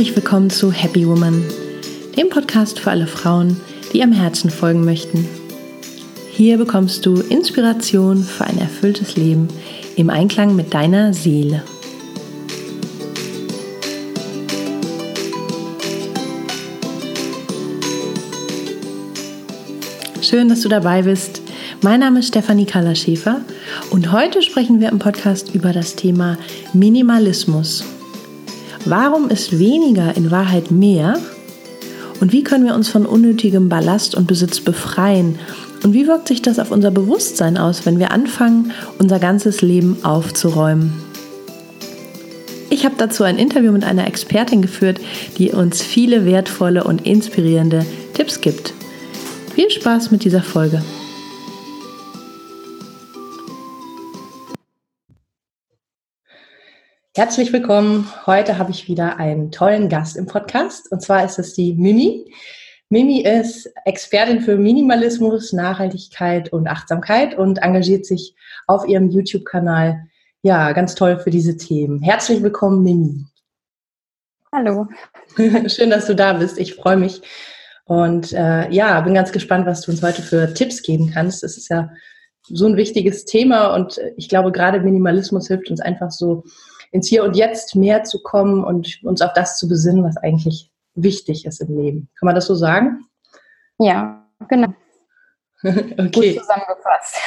Herzlich willkommen zu Happy Woman, dem Podcast für alle Frauen, die ihrem Herzen folgen möchten. Hier bekommst du Inspiration für ein erfülltes Leben im Einklang mit deiner Seele. Schön, dass du dabei bist. Mein Name ist Stefanie Kalaschäfer und heute sprechen wir im Podcast über das Thema Minimalismus. Warum ist weniger in Wahrheit mehr? Und wie können wir uns von unnötigem Ballast und Besitz befreien? Und wie wirkt sich das auf unser Bewusstsein aus, wenn wir anfangen, unser ganzes Leben aufzuräumen? Ich habe dazu ein Interview mit einer Expertin geführt, die uns viele wertvolle und inspirierende Tipps gibt. Viel Spaß mit dieser Folge. Herzlich willkommen. Heute habe ich wieder einen tollen Gast im Podcast und zwar ist es die Mimi. Mimi ist Expertin für Minimalismus, Nachhaltigkeit und Achtsamkeit und engagiert sich auf ihrem YouTube-Kanal ja ganz toll für diese Themen. Herzlich willkommen, Mimi. Hallo. Schön, dass du da bist. Ich freue mich und äh, ja, bin ganz gespannt, was du uns heute für Tipps geben kannst. Das ist ja so ein wichtiges Thema und ich glaube, gerade Minimalismus hilft uns einfach so ins Hier und Jetzt mehr zu kommen und uns auf das zu besinnen, was eigentlich wichtig ist im Leben. Kann man das so sagen? Ja, genau. okay. Gut zusammengefasst.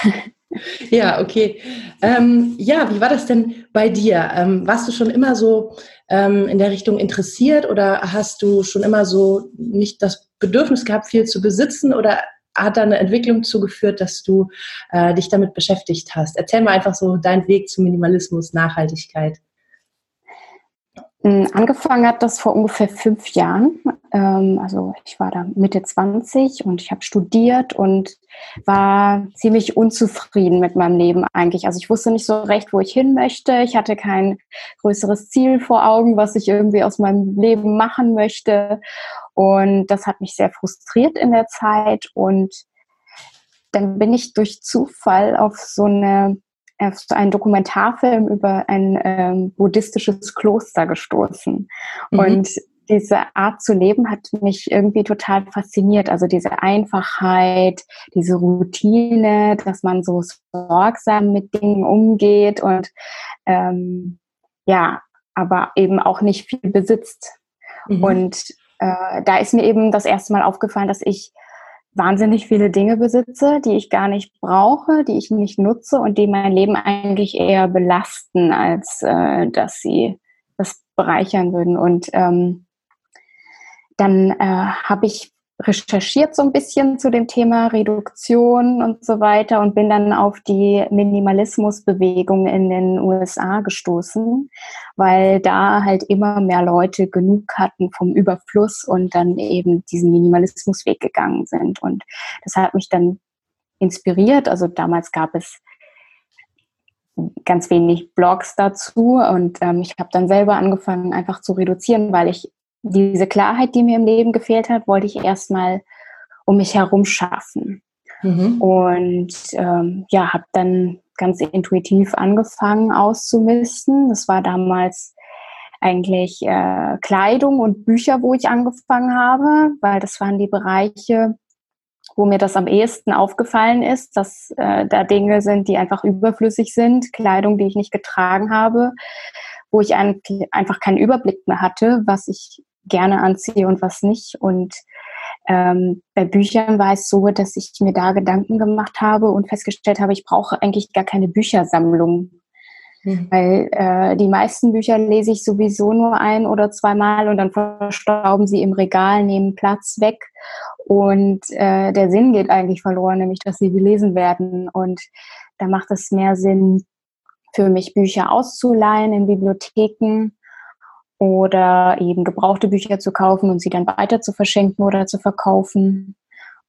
ja, okay. Ähm, ja, wie war das denn bei dir? Ähm, warst du schon immer so ähm, in der Richtung interessiert oder hast du schon immer so nicht das Bedürfnis gehabt, viel zu besitzen oder hat da eine Entwicklung zugeführt, dass du äh, dich damit beschäftigt hast? Erzähl mal einfach so deinen Weg zu Minimalismus, Nachhaltigkeit. Hm, angefangen hat das vor ungefähr fünf Jahren. Ähm, also ich war da Mitte 20 und ich habe studiert und war ziemlich unzufrieden mit meinem Leben eigentlich. Also ich wusste nicht so recht, wo ich hin möchte. Ich hatte kein größeres Ziel vor Augen, was ich irgendwie aus meinem Leben machen möchte. Und das hat mich sehr frustriert in der Zeit. Und dann bin ich durch Zufall auf so eine auf so einen Dokumentarfilm über ein ähm, buddhistisches Kloster gestoßen. Mhm. Und diese Art zu leben hat mich irgendwie total fasziniert. Also diese Einfachheit, diese Routine, dass man so sorgsam mit Dingen umgeht und ähm, ja, aber eben auch nicht viel besitzt. Mhm. Und äh, da ist mir eben das erste Mal aufgefallen, dass ich wahnsinnig viele Dinge besitze, die ich gar nicht brauche, die ich nicht nutze und die mein Leben eigentlich eher belasten, als äh, dass sie das bereichern würden. Und ähm, dann äh, habe ich recherchiert so ein bisschen zu dem Thema Reduktion und so weiter und bin dann auf die Minimalismusbewegung in den USA gestoßen, weil da halt immer mehr Leute genug hatten vom Überfluss und dann eben diesen Minimalismusweg gegangen sind. Und das hat mich dann inspiriert. Also damals gab es ganz wenig Blogs dazu und ähm, ich habe dann selber angefangen einfach zu reduzieren, weil ich diese Klarheit, die mir im Leben gefehlt hat, wollte ich erstmal um mich herum schaffen. Mhm. Und ähm, ja, habe dann ganz intuitiv angefangen auszumisten. Das war damals eigentlich äh, Kleidung und Bücher, wo ich angefangen habe, weil das waren die Bereiche, wo mir das am ehesten aufgefallen ist, dass äh, da Dinge sind, die einfach überflüssig sind, Kleidung, die ich nicht getragen habe, wo ich ein, einfach keinen Überblick mehr hatte, was ich gerne anziehe und was nicht. Und ähm, bei Büchern war es so, dass ich mir da Gedanken gemacht habe und festgestellt habe, ich brauche eigentlich gar keine Büchersammlung. Mhm. Weil äh, die meisten Bücher lese ich sowieso nur ein oder zweimal und dann verstauben sie im Regal, nehmen Platz weg und äh, der Sinn geht eigentlich verloren, nämlich dass sie gelesen werden. Und da macht es mehr Sinn, für mich Bücher auszuleihen in Bibliotheken oder eben gebrauchte Bücher zu kaufen und sie dann weiter zu verschenken oder zu verkaufen.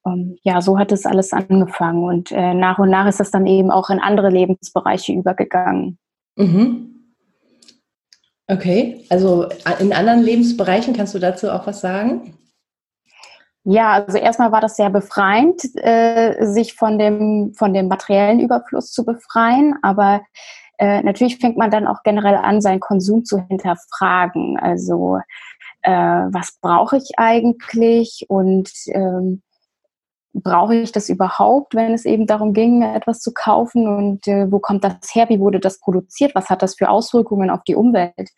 Um, ähm, ja, so hat es alles angefangen und äh, nach und nach ist das dann eben auch in andere Lebensbereiche übergegangen. Mhm. Okay, also in anderen Lebensbereichen kannst du dazu auch was sagen? Ja, also erstmal war das sehr befreiend, äh, sich von dem, von dem materiellen Überfluss zu befreien, aber äh, natürlich fängt man dann auch generell an, seinen Konsum zu hinterfragen. Also äh, was brauche ich eigentlich und ähm, brauche ich das überhaupt, wenn es eben darum ging, etwas zu kaufen und äh, wo kommt das her, wie wurde das produziert, was hat das für Auswirkungen auf die Umwelt.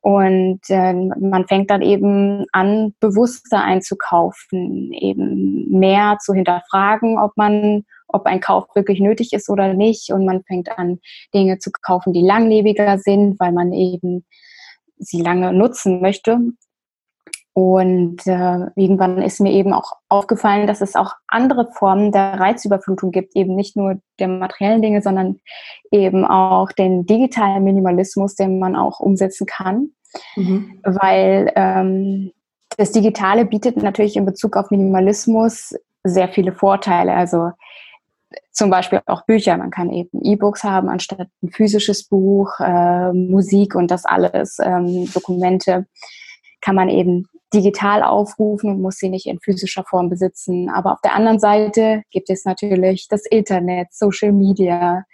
Und äh, man fängt dann eben an, bewusster einzukaufen, eben mehr zu hinterfragen, ob man, ob ein Kauf wirklich nötig ist oder nicht. Und man fängt an, Dinge zu kaufen, die langlebiger sind, weil man eben sie lange nutzen möchte. Und äh, irgendwann ist mir eben auch aufgefallen, dass es auch andere Formen der Reizüberflutung gibt, eben nicht nur der materiellen Dinge, sondern eben auch den digitalen Minimalismus, den man auch umsetzen kann. Mhm. Weil ähm, das Digitale bietet natürlich in Bezug auf Minimalismus sehr viele Vorteile. Also zum Beispiel auch Bücher. Man kann eben E-Books haben anstatt ein physisches Buch, äh, Musik und das alles, ähm, Dokumente kann man eben digital aufrufen und muss sie nicht in physischer Form besitzen. Aber auf der anderen Seite gibt es natürlich das Internet, Social Media,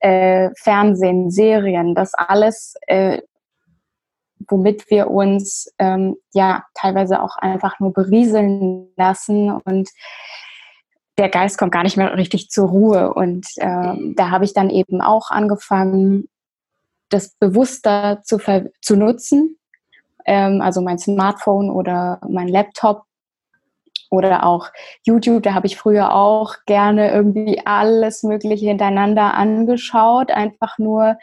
äh, Fernsehen, Serien, das alles, äh, womit wir uns ähm, ja teilweise auch einfach nur berieseln lassen und der Geist kommt gar nicht mehr richtig zur Ruhe. Und äh, da habe ich dann eben auch angefangen, das bewusster zu, zu nutzen ähm, also mein Smartphone oder mein Laptop oder auch YouTube. Da habe ich früher auch gerne irgendwie alles Mögliche hintereinander angeschaut, einfach nur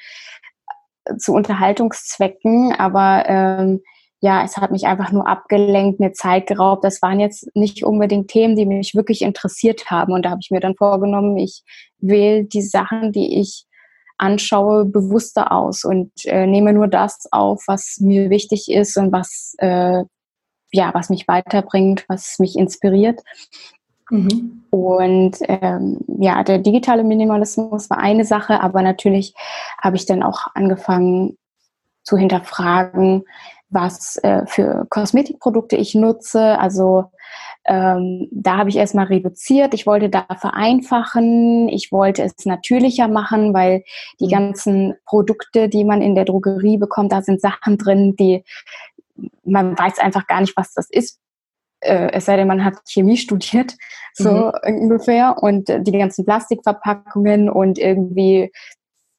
zu Unterhaltungszwecken. Aber ähm, ja, es hat mich einfach nur abgelenkt, mir Zeit geraubt. Das waren jetzt nicht unbedingt Themen, die mich wirklich interessiert haben. Und da habe ich mir dann vorgenommen, ich wähle die Sachen, die ich anschaue, bewusster aus und äh, nehme nur das auf, was mir wichtig ist und was, äh, ja, was mich weiterbringt, was mich inspiriert. Mhm. Und ähm, ja, der digitale Minimalismus war eine Sache, aber natürlich habe ich dann auch angefangen zu hinterfragen, was äh, für Kosmetikprodukte ich nutze. Also ähm, da habe ich erstmal reduziert. Ich wollte da vereinfachen. Ich wollte es natürlicher machen, weil die mhm. ganzen Produkte, die man in der Drogerie bekommt, da sind Sachen drin, die man weiß einfach gar nicht, was das ist. Äh, es sei denn, man hat Chemie studiert, so mhm. ungefähr. Und die ganzen Plastikverpackungen und irgendwie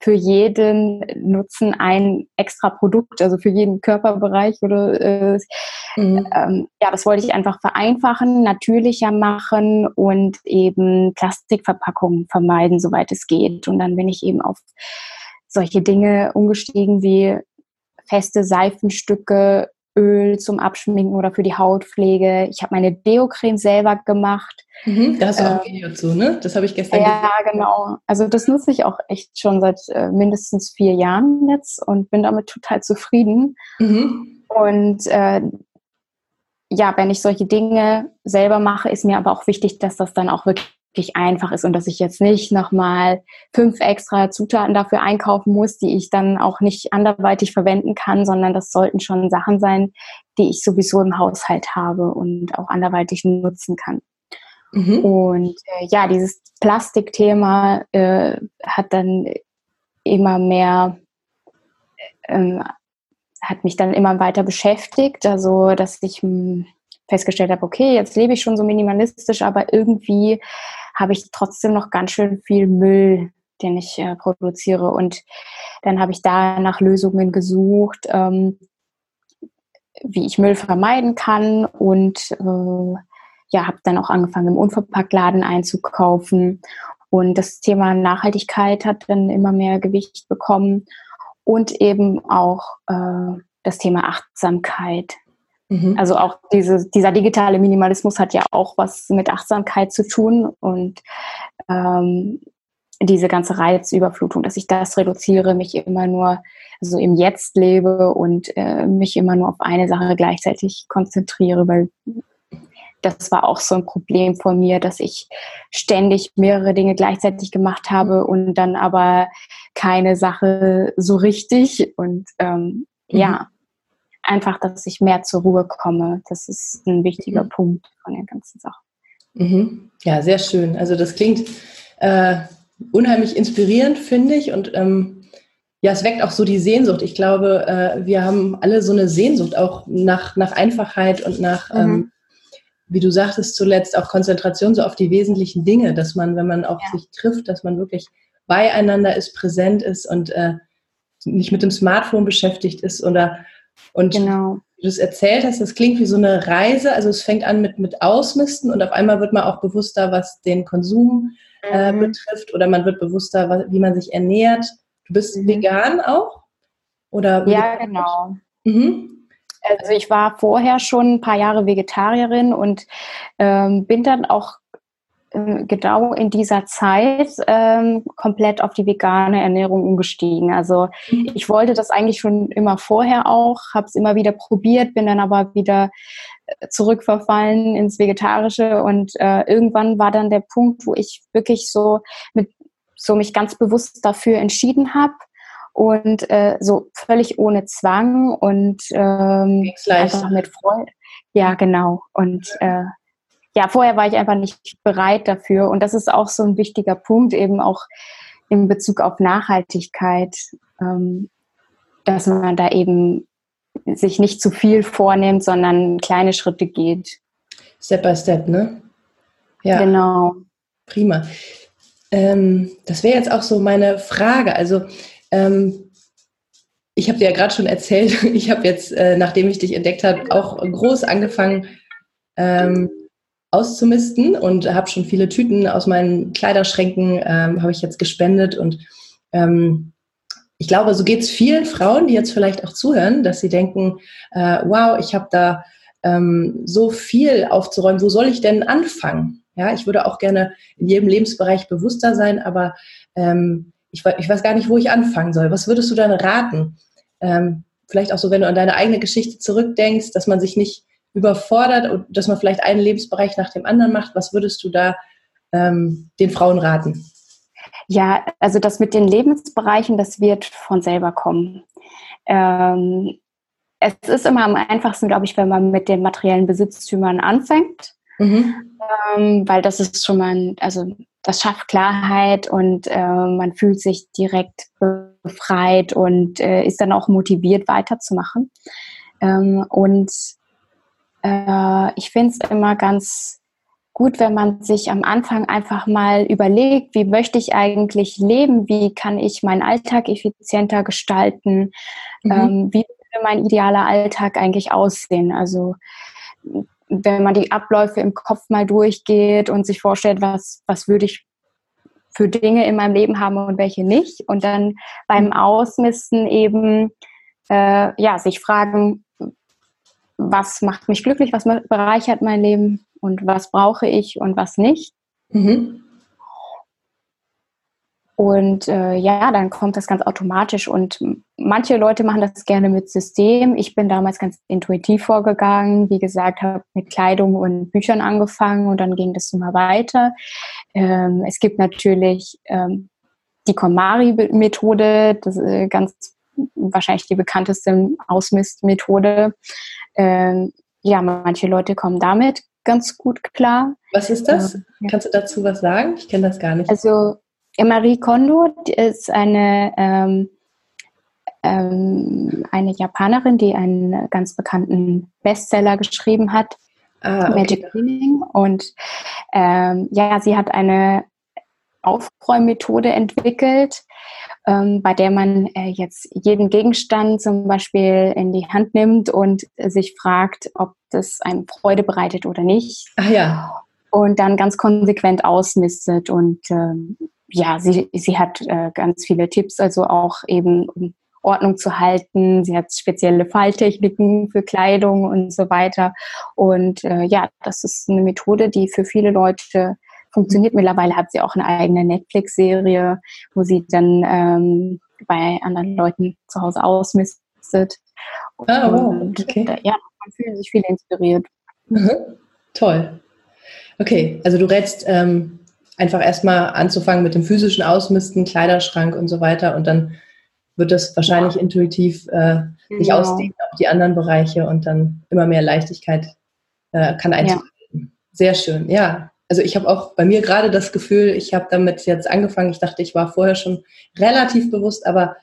für jeden Nutzen ein extra Produkt, also für jeden Körperbereich oder äh, mhm. ähm, ja, das wollte ich einfach vereinfachen, natürlicher machen und eben Plastikverpackungen vermeiden, soweit es geht. Und dann bin ich eben auf solche Dinge umgestiegen wie feste Seifenstücke, Öl zum Abschminken oder für die Hautpflege. Ich habe meine Deo-Creme selber gemacht. Mhm, da hast du auch ein Video zu, ne? Das habe ich gestern ja, gesehen. Ja, genau. Also das nutze ich auch echt schon seit äh, mindestens vier Jahren jetzt und bin damit total zufrieden. Mhm. Und äh, ja, wenn ich solche Dinge selber mache, ist mir aber auch wichtig, dass das dann auch wirklich wirklich einfach ist und dass ich jetzt nicht nochmal fünf extra Zutaten dafür einkaufen muss, die ich dann auch nicht anderweitig verwenden kann, sondern das sollten schon Sachen sein, die ich sowieso im Haushalt habe und auch anderweitig nutzen kann. Mhm. Und äh, ja, dieses Plastikthema äh, hat dann immer mehr, äh, hat mich dann immer weiter beschäftigt, also dass ich hm, festgestellt habe, okay, jetzt lebe ich schon so minimalistisch, aber irgendwie habe ich trotzdem noch ganz schön viel Müll, den ich äh, produziere. Und dann habe ich da nach Lösungen gesucht, ähm, wie ich Müll vermeiden kann und äh, ja, habe dann auch angefangen, im Unverpacktladen einzukaufen. Und das Thema Nachhaltigkeit hat dann immer mehr Gewicht bekommen und eben auch äh, das Thema Achtsamkeit. Mhm. Also auch diese, dieser digitale Minimalismus hat ja auch was mit Achtsamkeit zu tun und ähm, diese ganze Reizüberflutung, dass ich das reduziere, mich immer nur so im Jetzt lebe und äh, mich immer nur auf eine Sache gleichzeitig konzentriere, weil das war auch so ein Problem von mir, dass ich ständig mehrere Dinge gleichzeitig gemacht habe und dann aber keine Sache so richtig. Und ähm, mhm. ja, einfach, dass ich mehr zur Ruhe komme. Das ist ein wichtiger mhm. Punkt von der ganzen Sache. Mhm. Ja, sehr schön. Also das klingt äh, unheimlich inspirierend, finde ich. Und ähm, ja, es weckt auch so die Sehnsucht. Ich glaube, äh, wir haben alle so eine Sehnsucht auch nach, nach Einfachheit und nach, mhm. ähm, wie du sagtest zuletzt, auch Konzentration so auf die wesentlichen Dinge, dass man, wenn man auch ja. sich trifft, dass man wirklich beieinander ist, präsent ist und äh, nicht mit dem Smartphone beschäftigt ist oder und genau. wie du es erzählt hast, das klingt wie so eine Reise. Also es fängt an mit, mit Ausmisten und auf einmal wird man auch bewusster, was den Konsum äh, mhm. betrifft oder man wird bewusster, wie man sich ernährt. Du bist mhm. vegan auch? Oder ja, genau. Mhm. Also ich war vorher schon ein paar Jahre Vegetarierin und ähm, bin dann auch genau in dieser Zeit ähm, komplett auf die vegane Ernährung umgestiegen. Also mhm. ich wollte das eigentlich schon immer vorher auch, habe es immer wieder probiert, bin dann aber wieder äh, zurückverfallen ins Vegetarische und äh, irgendwann war dann der Punkt, wo ich wirklich so mit so mich ganz bewusst dafür entschieden habe und äh, so völlig ohne Zwang und ähm, einfach mit Freude. Ja, genau. Und äh, ja, vorher war ich einfach nicht bereit dafür. Und das ist auch so ein wichtiger Punkt, eben auch in Bezug auf Nachhaltigkeit, ähm, dass man da eben sich nicht zu viel vornimmt, sondern kleine Schritte geht. Step by Step, ne? Ja. Genau. Prima. Ähm, das wäre jetzt auch so meine Frage. Also, ähm, ich habe dir ja gerade schon erzählt, ich habe jetzt, äh, nachdem ich dich entdeckt habe, auch groß angefangen, ähm, auszumisten und habe schon viele Tüten aus meinen Kleiderschränken ähm, habe ich jetzt gespendet und ähm, ich glaube, so geht es vielen Frauen, die jetzt vielleicht auch zuhören, dass sie denken, äh, wow, ich habe da ähm, so viel aufzuräumen, wo soll ich denn anfangen? Ja, ich würde auch gerne in jedem Lebensbereich bewusster sein, aber ähm, ich, ich, weiß gar nicht, wo ich anfangen soll. Was würdest du dann raten? Ähm, vielleicht auch so, wenn du an deine eigene Geschichte zurückdenkst, dass man sich nicht überfordert und dass man vielleicht einen Lebensbereich nach dem anderen macht. Was würdest du da ähm, den Frauen raten? Ja, also das mit den Lebensbereichen, das wird von selber kommen. Ähm, es ist immer am einfachsten, glaube ich, wenn man mit den materiellen Besitztümern anfängt, mhm. ähm, weil das ist schon mal, also das schafft Klarheit und äh, man fühlt sich direkt befreit und äh, ist dann auch motiviert weiterzumachen. Ähm, und äh, ich finde es immer ganz gut, wenn man sich am Anfang einfach mal überlegt, wie möchte ich eigentlich leben, wie kann ich meinen Alltag effizienter gestalten, mhm. ähm, wie würde mein idealer Alltag eigentlich aussehen. Also wenn man die Abläufe im Kopf mal durchgeht und sich vorstellt, was, was würde ich für Dinge in meinem Leben haben und welche nicht. Und dann beim Ausmisten eben äh, ja, sich fragen, was macht mich glücklich, was bereichert mein Leben und was brauche ich und was nicht. Mhm. Und äh, ja, dann kommt das ganz automatisch. Und manche Leute machen das gerne mit System. Ich bin damals ganz intuitiv vorgegangen. Wie gesagt, habe mit Kleidung und Büchern angefangen und dann ging das immer weiter. Ähm, es gibt natürlich ähm, die KonMari-Methode, das ist äh, ganz wahrscheinlich die bekannteste Ausmistmethode. Ähm, ja, manche Leute kommen damit ganz gut klar. Was ist das? Ähm, Kannst du dazu was sagen? Ich kenne das gar nicht. Also Marie Kondo ist eine, ähm, ähm, eine Japanerin, die einen ganz bekannten Bestseller geschrieben hat, ah, okay. Magic Cleaning. Und ähm, ja, sie hat eine Aufräummethode entwickelt, ähm, bei der man äh, jetzt jeden Gegenstand zum Beispiel in die Hand nimmt und sich fragt, ob das einem Freude bereitet oder nicht. Ach ja. Und dann ganz konsequent ausmistet. Und ähm, ja, sie, sie hat äh, ganz viele Tipps, also auch eben um Ordnung zu halten. Sie hat spezielle Falltechniken für Kleidung und so weiter. Und äh, ja, das ist eine Methode, die für viele Leute funktioniert. Mittlerweile hat sie auch eine eigene Netflix-Serie, wo sie dann ähm, bei anderen Leuten zu Hause ausmistet. Ah, wow. Und, okay. Äh, ja, man fühlt sich viel inspiriert. Mhm. Toll. Okay, also du rätst ähm, einfach erstmal anzufangen mit dem physischen Ausmisten, Kleiderschrank und so weiter und dann wird das wahrscheinlich ja. intuitiv äh, sich genau. ausdehnen auf die anderen Bereiche und dann immer mehr Leichtigkeit äh, kann eintreten. Ja. Sehr schön, ja also ich habe auch bei mir gerade das Gefühl, ich habe damit jetzt angefangen. Ich dachte, ich war vorher schon relativ bewusst, aber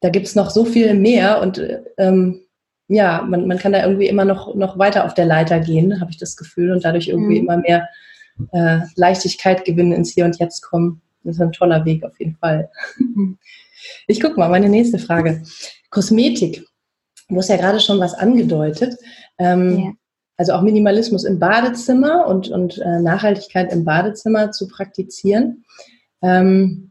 da gibt es noch so viel mehr und ähm, ja, man, man kann da irgendwie immer noch, noch weiter auf der Leiter gehen, habe ich das Gefühl, und dadurch irgendwie mhm. immer mehr äh, Leichtigkeit gewinnen, ins Hier und Jetzt kommen. Das ist ein toller Weg auf jeden Fall. Ich gucke mal, meine nächste Frage. Kosmetik. Du hast ja gerade schon was angedeutet. Ähm. Also auch Minimalismus im Badezimmer und, und äh, Nachhaltigkeit im Badezimmer zu praktizieren. Ähm,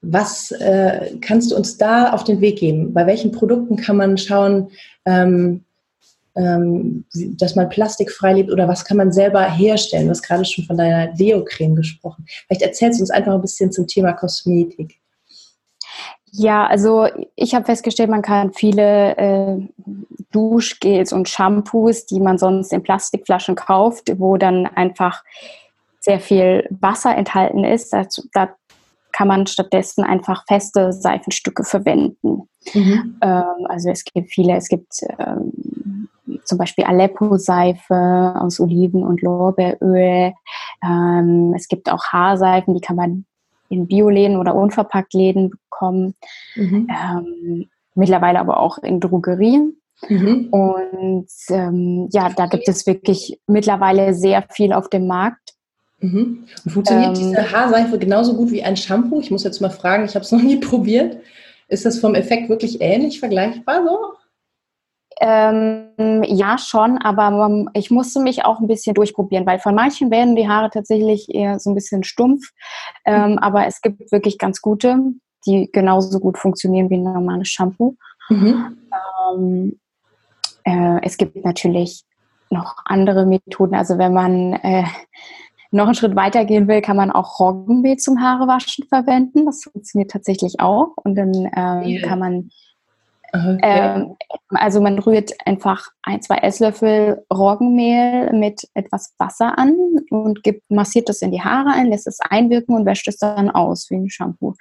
was äh, kannst du uns da auf den Weg geben? Bei welchen Produkten kann man schauen, ähm, ähm, dass man plastikfrei lebt oder was kann man selber herstellen? Du hast gerade schon von deiner Deo-Creme gesprochen. Vielleicht erzählst du uns einfach ein bisschen zum Thema Kosmetik. Ja, also ich habe festgestellt, man kann viele äh, Duschgels und Shampoos, die man sonst in Plastikflaschen kauft, wo dann einfach sehr viel Wasser enthalten ist. Dazu, da kann man stattdessen einfach feste Seifenstücke verwenden. Mhm. Ähm, also es gibt viele, es gibt ähm, zum Beispiel Aleppo-Seife aus Oliven- und Lorbeeröl. Ähm, es gibt auch Haarseifen, die kann man in Bioläden oder unverpackt Läden bekommen. Mhm. Ähm, mittlerweile aber auch in Drogerien. Mhm. Und ähm, ja, da gibt es wirklich mittlerweile sehr viel auf dem Markt. Mhm. Und funktioniert ähm, diese Haarseife genauso gut wie ein Shampoo? Ich muss jetzt mal fragen, ich habe es noch nie probiert. Ist das vom Effekt wirklich ähnlich vergleichbar so? Ähm, ja, schon, aber ich musste mich auch ein bisschen durchprobieren, weil von manchen werden die Haare tatsächlich eher so ein bisschen stumpf. Ähm. Aber es gibt wirklich ganz gute, die genauso gut funktionieren wie ein normales Shampoo. Mhm. Ähm, äh, es gibt natürlich noch andere Methoden. Also wenn man äh, noch einen Schritt weiter gehen will, kann man auch Roggenmehl zum Haarewaschen verwenden. Das funktioniert tatsächlich auch. Und dann ähm, yeah. kann man Okay. Ähm, also man rührt einfach ein, zwei Esslöffel Roggenmehl mit etwas Wasser an und gibt, massiert das in die Haare ein, lässt es einwirken und wäscht es dann aus wie ein Shampoo.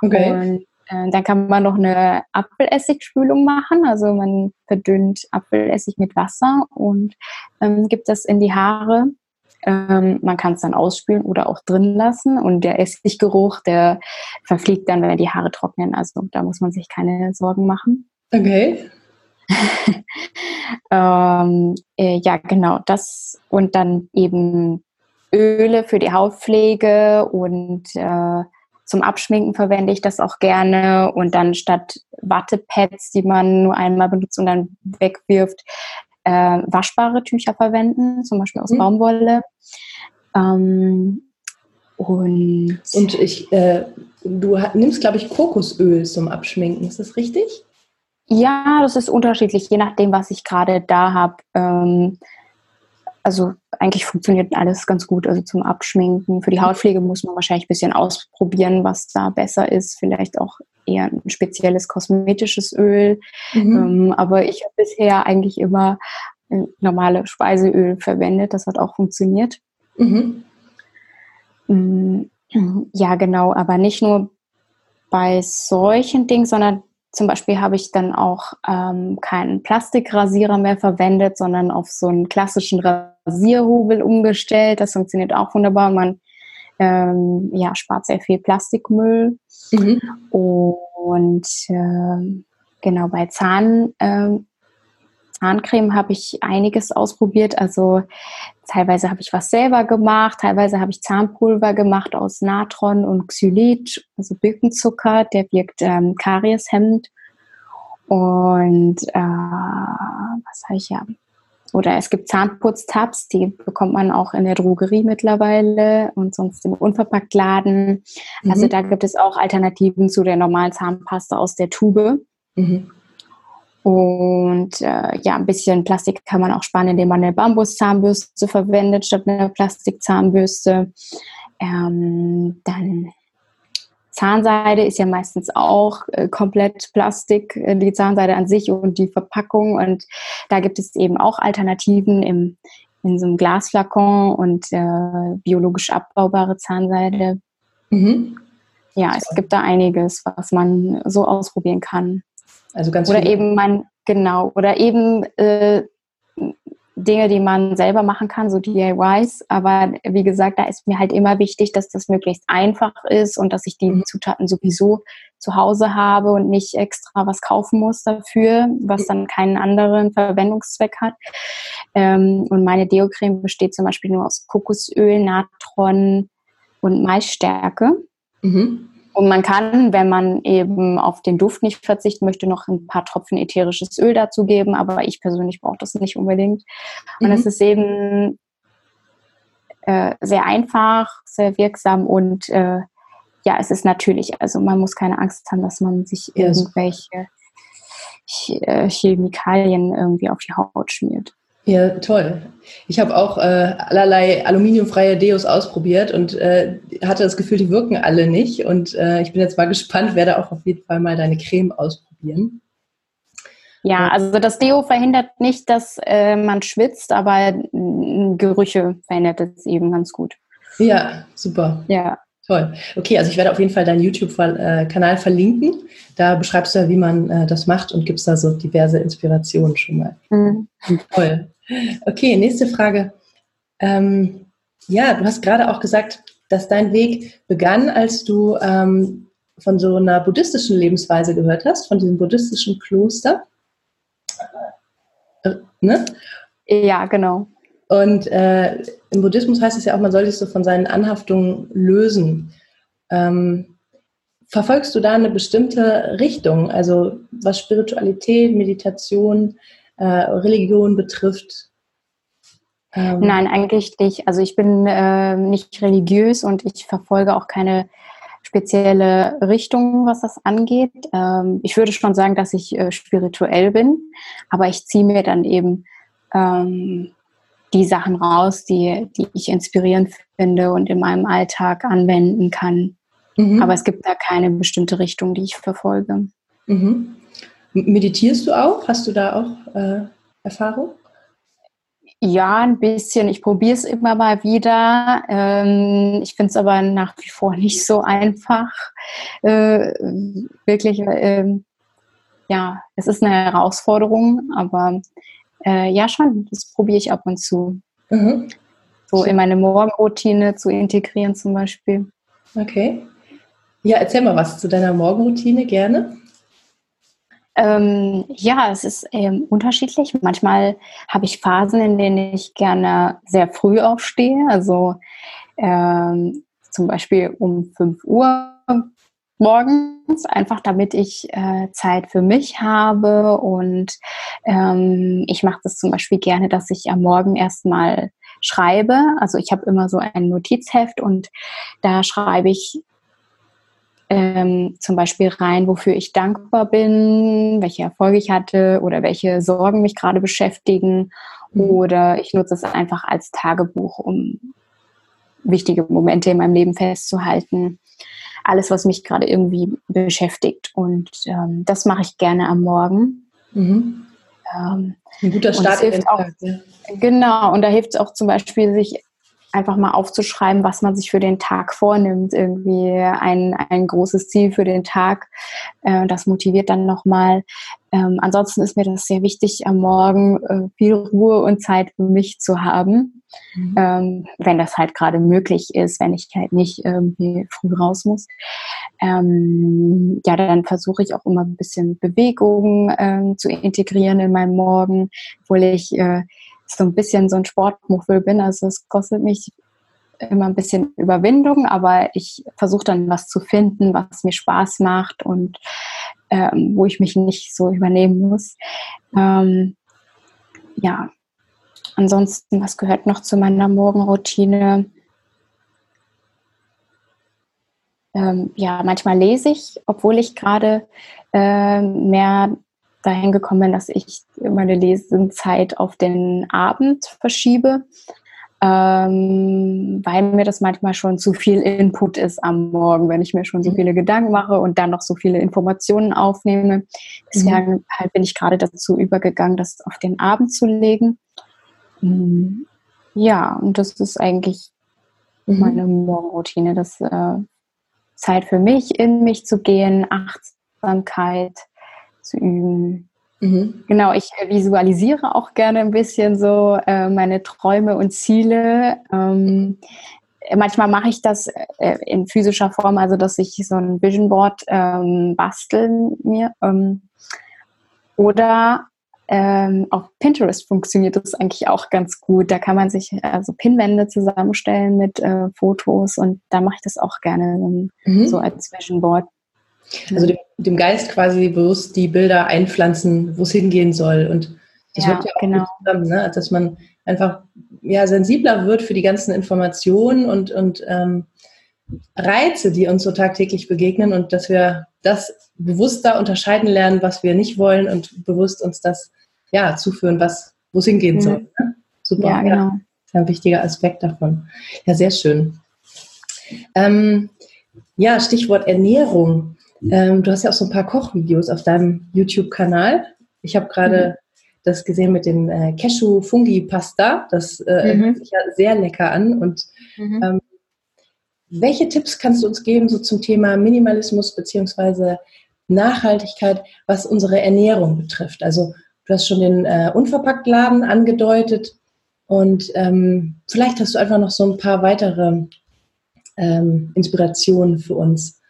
Okay. Und äh, dann kann man noch eine Apfelessigspülung machen. Also man verdünnt Apfelessig mit Wasser und ähm, gibt das in die Haare. Ähm, man kann es dann ausspülen oder auch drin lassen und der Essiggeruch, der verfliegt dann, wenn die Haare trocknen. Also da muss man sich keine Sorgen machen. Okay. ähm, äh, ja, genau, das und dann eben Öle für die Hautpflege und äh, zum Abschminken verwende ich das auch gerne und dann statt Wattepads, die man nur einmal benutzt und dann wegwirft, äh, waschbare Tücher verwenden, zum Beispiel aus mhm. Baumwolle. Ähm, und, und ich, äh, du nimmst, glaube ich, Kokosöl zum Abschminken, ist das richtig? Ja, das ist unterschiedlich, je nachdem, was ich gerade da habe. Ähm, also eigentlich funktioniert alles ganz gut. Also zum Abschminken. Für die Hautpflege muss man wahrscheinlich ein bisschen ausprobieren, was da besser ist. Vielleicht auch eher ein spezielles kosmetisches Öl. Mhm. Ähm, aber ich habe bisher eigentlich immer normale Speiseöl verwendet. Das hat auch funktioniert. Mhm. Mm, ja, genau. Aber nicht nur bei solchen Dingen, sondern zum Beispiel habe ich dann auch ähm, keinen Plastikrasierer mehr verwendet, sondern auf so einen klassischen Rasierhobel umgestellt. Das funktioniert auch wunderbar. Man ähm, ja, spart sehr viel Plastikmüll. Mhm. Und äh, genau bei Zahn, äh, Zahncreme habe ich einiges ausprobiert. Also teilweise habe ich was selber gemacht, teilweise habe ich Zahnpulver gemacht aus Natron und Xylit, also Birkenzucker, der wirkt ähm, karieshemmend. Und äh, was habe ich ja? Oder es gibt Zahnputztabs, die bekommt man auch in der Drogerie mittlerweile und sonst im Unverpacktladen. Mhm. Also da gibt es auch Alternativen zu der normalen Zahnpasta aus der Tube. Mhm. Und äh, ja, ein bisschen Plastik kann man auch sparen, indem man eine Bambuszahnbürste verwendet statt eine Plastikzahnbürste. Ähm, dann Zahnseide ist ja meistens auch äh, komplett Plastik, äh, die Zahnseide an sich und die Verpackung. Und da gibt es eben auch Alternativen im, in so einem Glasflakon und äh, biologisch abbaubare Zahnseide. Mhm. Ja, es gibt da einiges, was man so ausprobieren kann. Also ganz oder eben man, genau, oder eben äh, Dinge, die man selber machen kann, so DIYs. Aber wie gesagt, da ist mir halt immer wichtig, dass das möglichst einfach ist und dass ich die mhm. Zutaten sowieso zu Hause habe und nicht extra was kaufen muss dafür, was dann keinen anderen Verwendungszweck hat. Ähm, und meine Deo-Creme besteht zum Beispiel nur aus Kokosöl, Natron und Maisstärke. Mhm. Und man kann, wenn man eben auf den Duft nicht verzichten möchte, noch ein paar Tropfen ätherisches Öl dazugeben. Aber ich persönlich brauche das nicht unbedingt. Und mhm. es ist eben äh, sehr einfach, sehr wirksam und äh, ja, es ist natürlich. Also man muss keine Angst haben, dass man sich ja, irgendwelche äh, Chemikalien irgendwie auf die Haut schmiert. Ja, toll. Ich habe auch äh, allerlei aluminiumfreie Deos ausprobiert und äh, hatte das Gefühl, die wirken alle nicht. Und äh, ich bin jetzt mal gespannt, werde auch auf jeden Fall mal deine Creme ausprobieren. Ja, also das Deo verhindert nicht, dass äh, man schwitzt, aber Gerüche verhindert es eben ganz gut. Ja, super. Ja. Toll. Okay, also ich werde auf jeden Fall deinen YouTube-Kanal verlinken. Da beschreibst du ja, wie man äh, das macht und gibst da so diverse Inspirationen schon mal. Mhm. Toll. Okay, nächste Frage. Ähm, ja, du hast gerade auch gesagt, dass dein Weg begann, als du ähm, von so einer buddhistischen Lebensweise gehört hast, von diesem buddhistischen Kloster. Äh, ne? Ja, genau. Und äh, im Buddhismus heißt es ja auch, man soll sich so von seinen Anhaftungen lösen. Ähm, verfolgst du da eine bestimmte Richtung, also was Spiritualität, Meditation, äh, Religion betrifft? Ähm Nein, eigentlich nicht. Also ich bin äh, nicht religiös und ich verfolge auch keine spezielle Richtung, was das angeht. Ähm, ich würde schon sagen, dass ich äh, spirituell bin, aber ich ziehe mir dann eben ähm, die Sachen raus, die, die ich inspirierend finde und in meinem Alltag anwenden kann. Mhm. Aber es gibt da keine bestimmte Richtung, die ich verfolge. Mhm. Meditierst du auch? Hast du da auch äh, Erfahrung? Ja, ein bisschen. Ich probiere es immer mal wieder. Ähm, ich finde es aber nach wie vor nicht so einfach. Äh, wirklich, äh, ja, es ist eine Herausforderung, aber äh, ja, schon, das probiere ich ab und zu. Mhm. So in meine Morgenroutine zu integrieren zum Beispiel. Okay. Ja, erzähl mal was zu deiner Morgenroutine gerne. Ähm, ja, es ist ähm, unterschiedlich. Manchmal habe ich Phasen, in denen ich gerne sehr früh aufstehe. Also ähm, zum Beispiel um 5 Uhr morgens, einfach damit ich äh, Zeit für mich habe. Und ähm, ich mache das zum Beispiel gerne, dass ich am Morgen erstmal schreibe. Also ich habe immer so ein Notizheft und da schreibe ich ähm, zum Beispiel rein, wofür ich dankbar bin, welche Erfolge ich hatte oder welche Sorgen mich gerade beschäftigen. Mhm. Oder ich nutze es einfach als Tagebuch, um wichtige Momente in meinem Leben festzuhalten alles, was mich gerade irgendwie beschäftigt. Und ähm, das mache ich gerne am Morgen. Mhm. Ähm, Ein guter Start. auch, ja. Genau, und da hilft es auch zum Beispiel, sich einfach mal aufzuschreiben, was man sich für den Tag vornimmt. Irgendwie ein, ein großes Ziel für den Tag. Äh, das motiviert dann nochmal. Ähm, ansonsten ist mir das sehr wichtig, am Morgen äh, viel Ruhe und Zeit für mich zu haben. Mhm. Ähm, wenn das halt gerade möglich ist, wenn ich halt nicht irgendwie früh raus muss. Ähm, ja, dann versuche ich auch immer ein bisschen Bewegung ähm, zu integrieren in meinen Morgen, obwohl ich äh, so ein bisschen so ein Sportmuffel bin. Also es kostet mich immer ein bisschen Überwindung, aber ich versuche dann was zu finden, was mir Spaß macht und ähm, wo ich mich nicht so übernehmen muss. Ähm, ja, ansonsten, was gehört noch zu meiner Morgenroutine? Ähm, ja, manchmal lese ich, obwohl ich gerade äh, mehr dahin gekommen bin, dass ich meine Lesenzeit auf den Abend verschiebe, ähm, weil mir das manchmal schon zu viel Input ist am Morgen, wenn ich mir schon so mhm. viele Gedanken mache und dann noch so viele Informationen aufnehme. Deswegen mhm. halt bin ich gerade dazu übergegangen, das auf den Abend zu legen. Mhm. Ja, und das ist eigentlich mhm. meine Morgenroutine, das äh, Zeit für mich, in mich zu gehen, Achtsamkeit, zu üben. Mhm. Genau, ich visualisiere auch gerne ein bisschen so äh, meine Träume und Ziele. Ähm, manchmal mache ich das äh, in physischer Form, also dass ich so ein Vision Board ähm, basteln mir. Ähm, oder ähm, auf Pinterest funktioniert das eigentlich auch ganz gut. Da kann man sich also Pinwände zusammenstellen mit äh, Fotos und da mache ich das auch gerne mhm. so als Vision Board. Also dem, dem, Geist quasi bewusst die Bilder einpflanzen, wo es hingehen soll. Und das ja, wird ja auch genau. zusammen, ne? dass man einfach ja, sensibler wird für die ganzen Informationen und, und ähm, Reize, die uns so tagtäglich begegnen und dass wir das bewusster unterscheiden lernen, was wir nicht wollen und bewusst uns das ja zuführen, was wo es hingehen mhm. soll. Ne? Super, ja, genau. Ja, ist ein wichtiger Aspekt davon. Ja, sehr schön. Ähm, ja, Stichwort Ernährung. Ähm, du hast ja auch so ein paar Kochvideos auf deinem YouTube-Kanal. Ich habe gerade mhm. das gesehen mit dem äh, Cashew-Fungi-Pasta. Das äh, mhm. hört sich ja sehr lecker an. Und mhm. ähm, welche Tipps kannst du uns geben so zum Thema Minimalismus bzw. Nachhaltigkeit, was unsere Ernährung betrifft? Also du hast schon den äh, Unverpacktladen angedeutet und ähm, vielleicht hast du einfach noch so ein paar weitere ähm, Inspirationen für uns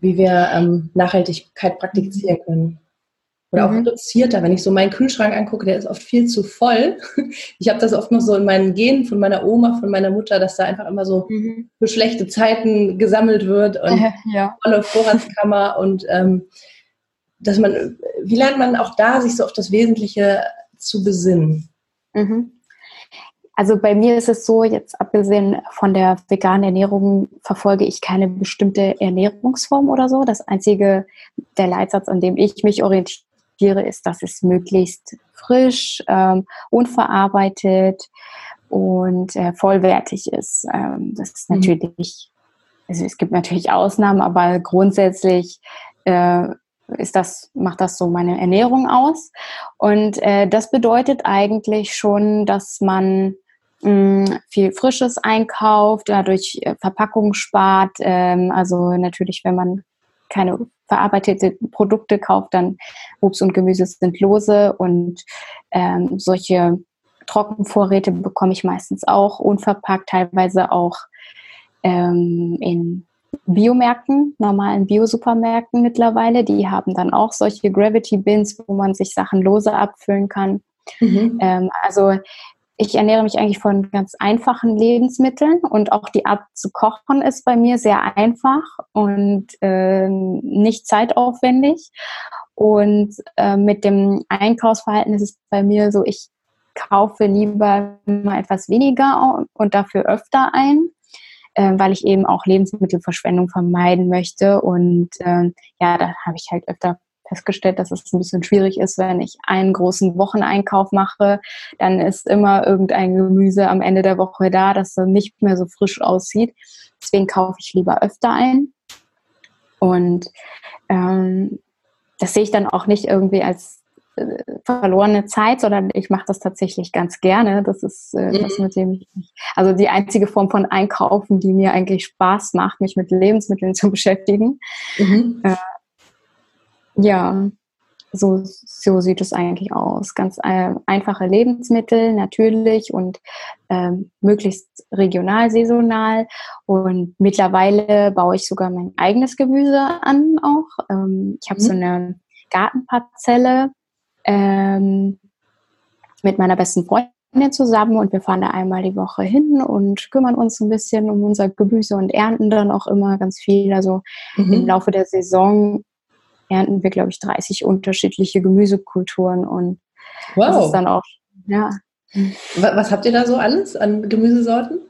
wie wir ähm, Nachhaltigkeit praktizieren können. Oder auch mhm. reduzierter. Wenn ich so meinen Kühlschrank angucke, der ist oft viel zu voll. Ich habe das oft noch so in meinen Genen von meiner Oma, von meiner Mutter, dass da einfach immer so mhm. für schlechte Zeiten gesammelt wird und ja. volle Vorratskammer und ähm, dass man, wie lernt man auch da, sich so auf das Wesentliche zu besinnen? Mhm. Also bei mir ist es so, jetzt abgesehen von der veganen Ernährung verfolge ich keine bestimmte Ernährungsform oder so. Das einzige, der Leitsatz, an dem ich mich orientiere, ist, dass es möglichst frisch, ähm, unverarbeitet und äh, vollwertig ist. Ähm, das ist mhm. natürlich, also es gibt natürlich Ausnahmen, aber grundsätzlich äh, ist das, macht das so meine Ernährung aus. Und äh, das bedeutet eigentlich schon, dass man viel Frisches einkauft, dadurch äh, Verpackung spart. Ähm, also natürlich, wenn man keine verarbeitete Produkte kauft, dann Obst und Gemüse sind lose und ähm, solche Trockenvorräte bekomme ich meistens auch unverpackt, teilweise auch ähm, in Biomärkten, normalen Biosupermärkten mittlerweile. Die haben dann auch solche Gravity Bins, wo man sich Sachen lose abfüllen kann. Mhm. Also ich ernähre mich eigentlich von ganz einfachen Lebensmitteln und auch die Art zu kochen ist bei mir sehr einfach und äh, nicht zeitaufwendig. Und äh, mit dem Einkaufsverhalten ist es bei mir so, ich kaufe lieber mal etwas weniger und dafür öfter ein, äh, weil ich eben auch Lebensmittelverschwendung vermeiden möchte. Und äh, ja, da habe ich halt öfter festgestellt, dass es ein bisschen schwierig ist, wenn ich einen großen Wocheneinkauf mache, dann ist immer irgendein Gemüse am Ende der Woche da, das dann nicht mehr so frisch aussieht. Deswegen kaufe ich lieber öfter ein. Und ähm, das sehe ich dann auch nicht irgendwie als äh, verlorene Zeit, sondern ich mache das tatsächlich ganz gerne. Das ist äh, mhm. das, mit dem ich also die einzige Form von Einkaufen, die mir eigentlich Spaß macht, mich mit Lebensmitteln zu beschäftigen. Mhm. Äh, ja, so, so sieht es eigentlich aus. Ganz äh, einfache Lebensmittel, natürlich und ähm, möglichst regional, saisonal. Und mittlerweile baue ich sogar mein eigenes Gemüse an auch. Ähm, ich habe mhm. so eine Gartenparzelle ähm, mit meiner besten Freundin zusammen und wir fahren da einmal die Woche hin und kümmern uns ein bisschen um unser Gemüse und ernten dann auch immer ganz viel. Also mhm. im Laufe der Saison ernten wir, glaube ich, 30 unterschiedliche Gemüsekulturen und wow. das ist dann auch, ja. Was habt ihr da so alles an Gemüsesorten?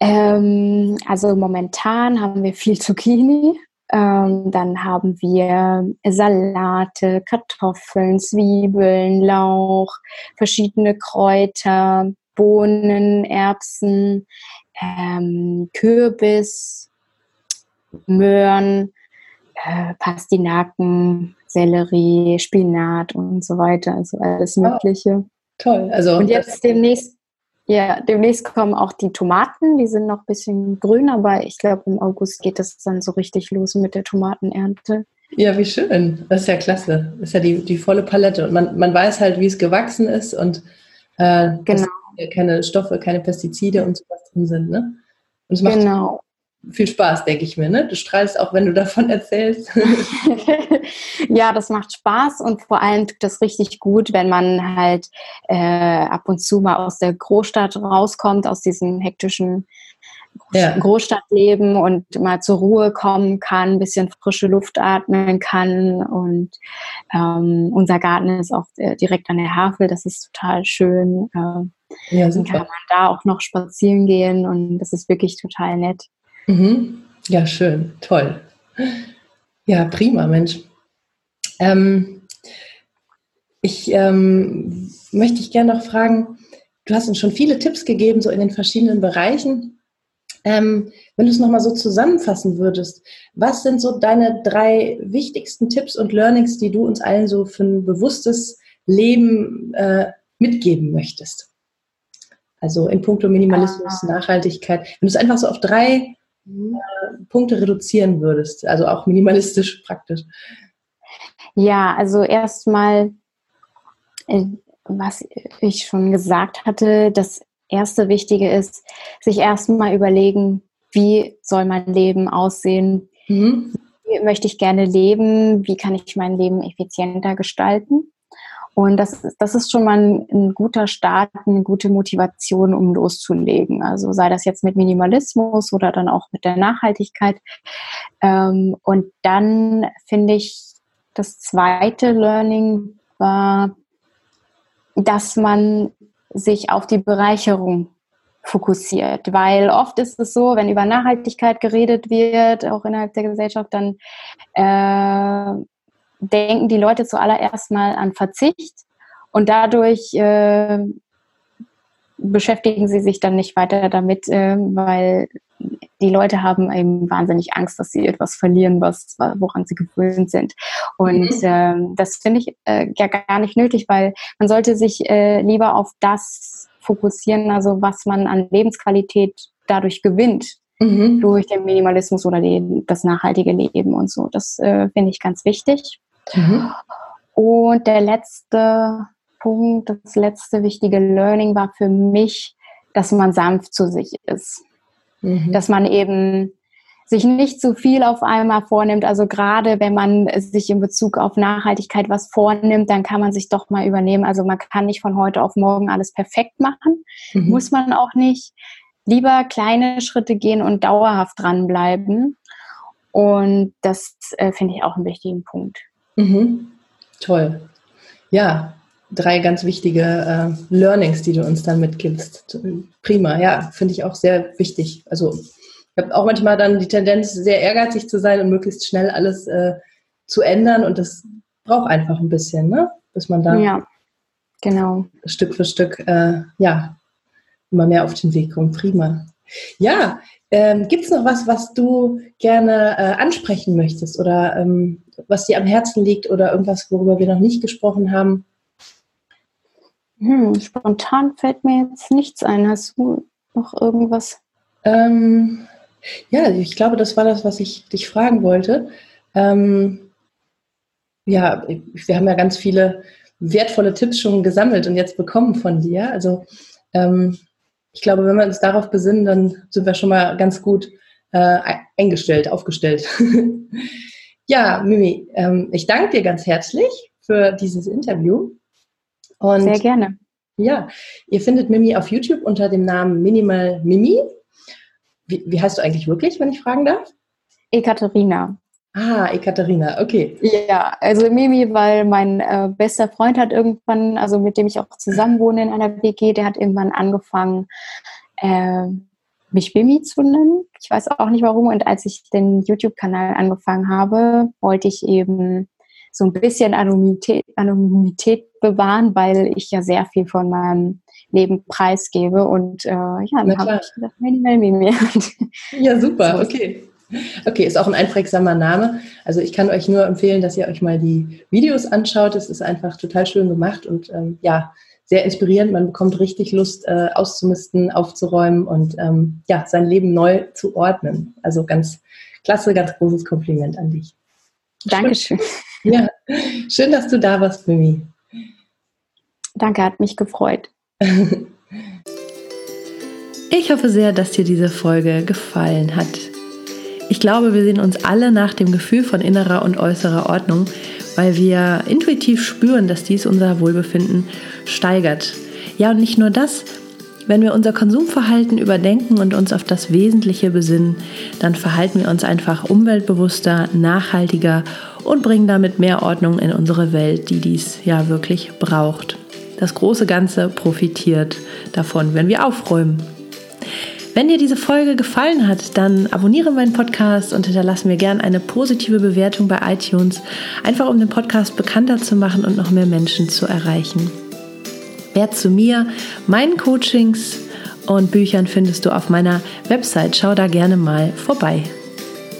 Ähm, also momentan haben wir viel Zucchini. Ähm, dann haben wir Salate, Kartoffeln, Zwiebeln, Lauch, verschiedene Kräuter, Bohnen, Erbsen, ähm, Kürbis, Möhren, äh, Pastinaken, Sellerie, Spinat und so weiter, also alles ah, Mögliche. Oh, toll. Also und jetzt demnächst, ja, demnächst kommen auch die Tomaten, die sind noch ein bisschen grün, aber ich glaube im August geht es dann so richtig los mit der Tomatenernte. Ja, wie schön. Das ist ja klasse. Das ist ja die, die volle Palette. Und man, man weiß halt, wie es gewachsen ist und äh, genau. keine Stoffe, keine Pestizide und sowas drin sind. Ne? Und es macht genau. Viel Spaß, denke ich mir. Ne? Du strahlst auch, wenn du davon erzählst. ja, das macht Spaß und vor allem tut das richtig gut, wenn man halt äh, ab und zu mal aus der Großstadt rauskommt, aus diesem hektischen ja. Großstadtleben und mal zur Ruhe kommen kann, ein bisschen frische Luft atmen kann. Und ähm, unser Garten ist auch äh, direkt an der Havel, das ist total schön. Äh, ja, dann kann man da auch noch spazieren gehen und das ist wirklich total nett. Mhm. Ja, schön, toll. Ja, prima, Mensch. Ähm, ich ähm, möchte dich gerne noch fragen, du hast uns schon viele Tipps gegeben, so in den verschiedenen Bereichen. Ähm, wenn du es nochmal so zusammenfassen würdest, was sind so deine drei wichtigsten Tipps und Learnings, die du uns allen so für ein bewusstes Leben äh, mitgeben möchtest? Also in puncto Minimalismus, ah. Nachhaltigkeit. Wenn du es einfach so auf drei mhm. äh, Punkte reduzieren würdest, also auch minimalistisch praktisch. Ja, also erstmal, äh, was ich schon gesagt hatte, das erste Wichtige ist, sich erstmal überlegen, wie soll mein Leben aussehen? Mhm. Wie möchte ich gerne leben? Wie kann ich mein Leben effizienter gestalten? Und das, das ist schon mal ein, ein, guter Start, eine gute Motivation, um loszulegen. Also sei das jetzt mit Minimalismus oder dann auch mit der Nachhaltigkeit. Ähm, und dann finde ich, das zweite Learning war, dass man sich auf die Bereicherung fokussiert. Weil oft ist es so, wenn über Nachhaltigkeit geredet wird, auch innerhalb der Gesellschaft, dann äh, denken die Leute zuallererst mal an Verzicht und dadurch äh, beschäftigen sie sich dann nicht weiter damit, äh, weil die Leute haben eben wahnsinnig Angst, dass sie etwas verlieren, was, woran sie gewöhnt sind. Und ähm, das finde ich äh, ja gar nicht nötig, weil man sollte sich äh, lieber auf das fokussieren, also was man an Lebensqualität dadurch gewinnt. Mhm. Durch den Minimalismus oder die, das nachhaltige Leben und so. Das äh, finde ich ganz wichtig. Mhm. Und der letzte Punkt, das letzte wichtige Learning war für mich, dass man sanft zu sich ist. Mhm. Dass man eben sich nicht zu viel auf einmal vornimmt. Also gerade wenn man sich in Bezug auf Nachhaltigkeit was vornimmt, dann kann man sich doch mal übernehmen. Also man kann nicht von heute auf morgen alles perfekt machen. Mhm. Muss man auch nicht. Lieber kleine Schritte gehen und dauerhaft dranbleiben. Und das äh, finde ich auch einen wichtigen Punkt. Mhm. Toll. Ja, drei ganz wichtige äh, Learnings, die du uns dann mitgibst. Prima, ja, finde ich auch sehr wichtig. Also ich habe auch manchmal dann die Tendenz, sehr ehrgeizig zu sein und möglichst schnell alles äh, zu ändern und das braucht einfach ein bisschen, ne? bis man da ja, genau. Stück für Stück äh, ja, immer mehr auf den Weg kommt. Prima. Ja, ähm, gibt es noch was, was du gerne äh, ansprechen möchtest oder ähm, was dir am Herzen liegt oder irgendwas, worüber wir noch nicht gesprochen haben? Hm, spontan fällt mir jetzt nichts ein. Hast du noch irgendwas? Ähm, ja, ich glaube, das war das, was ich dich fragen wollte. Ähm, ja, wir haben ja ganz viele wertvolle Tipps schon gesammelt und jetzt bekommen von dir. Also ähm, ich glaube, wenn wir uns darauf besinnen, dann sind wir schon mal ganz gut äh, eingestellt, aufgestellt. ja, Mimi, ähm, ich danke dir ganz herzlich für dieses Interview. Und Sehr gerne. Ja, ihr findet Mimi auf YouTube unter dem Namen Minimal Mimi. Wie, wie heißt du eigentlich wirklich, wenn ich fragen darf? Ekaterina. Ah, Ekaterina, okay. Ja, also Mimi, weil mein äh, bester Freund hat irgendwann, also mit dem ich auch zusammen wohne in einer WG, der hat irgendwann angefangen, äh, mich Mimi zu nennen. Ich weiß auch nicht warum. Und als ich den YouTube-Kanal angefangen habe, wollte ich eben so ein bisschen Anonymität, Anonymität bewahren, weil ich ja sehr viel von meinem Leben preisgebe. Und äh, ja, dann habe ich gedacht, Minimal Mimi. Ja, super, okay. Okay, ist auch ein einprägsamer Name. Also ich kann euch nur empfehlen, dass ihr euch mal die Videos anschaut. Es ist einfach total schön gemacht und ähm, ja, sehr inspirierend. Man bekommt richtig Lust, äh, auszumisten, aufzuräumen und ähm, ja, sein Leben neu zu ordnen. Also ganz klasse, ganz großes Kompliment an dich. Dankeschön. Ja, schön, dass du da warst, Mimi. Danke, hat mich gefreut. Ich hoffe sehr, dass dir diese Folge gefallen hat. Ich glaube, wir sehen uns alle nach dem Gefühl von innerer und äußerer Ordnung, weil wir intuitiv spüren, dass dies unser Wohlbefinden steigert. Ja, und nicht nur das, wenn wir unser Konsumverhalten überdenken und uns auf das Wesentliche besinnen, dann verhalten wir uns einfach umweltbewusster, nachhaltiger und bringen damit mehr Ordnung in unsere Welt, die dies ja wirklich braucht. Das große Ganze profitiert davon, wenn wir aufräumen. Wenn dir diese Folge gefallen hat, dann abonniere meinen Podcast und hinterlasse mir gerne eine positive Bewertung bei iTunes, einfach um den Podcast bekannter zu machen und noch mehr Menschen zu erreichen. Mehr zu mir, meinen Coachings und Büchern findest du auf meiner Website. Schau da gerne mal vorbei.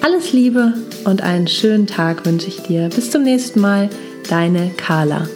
Alles Liebe und einen schönen Tag wünsche ich dir. Bis zum nächsten Mal, deine Carla.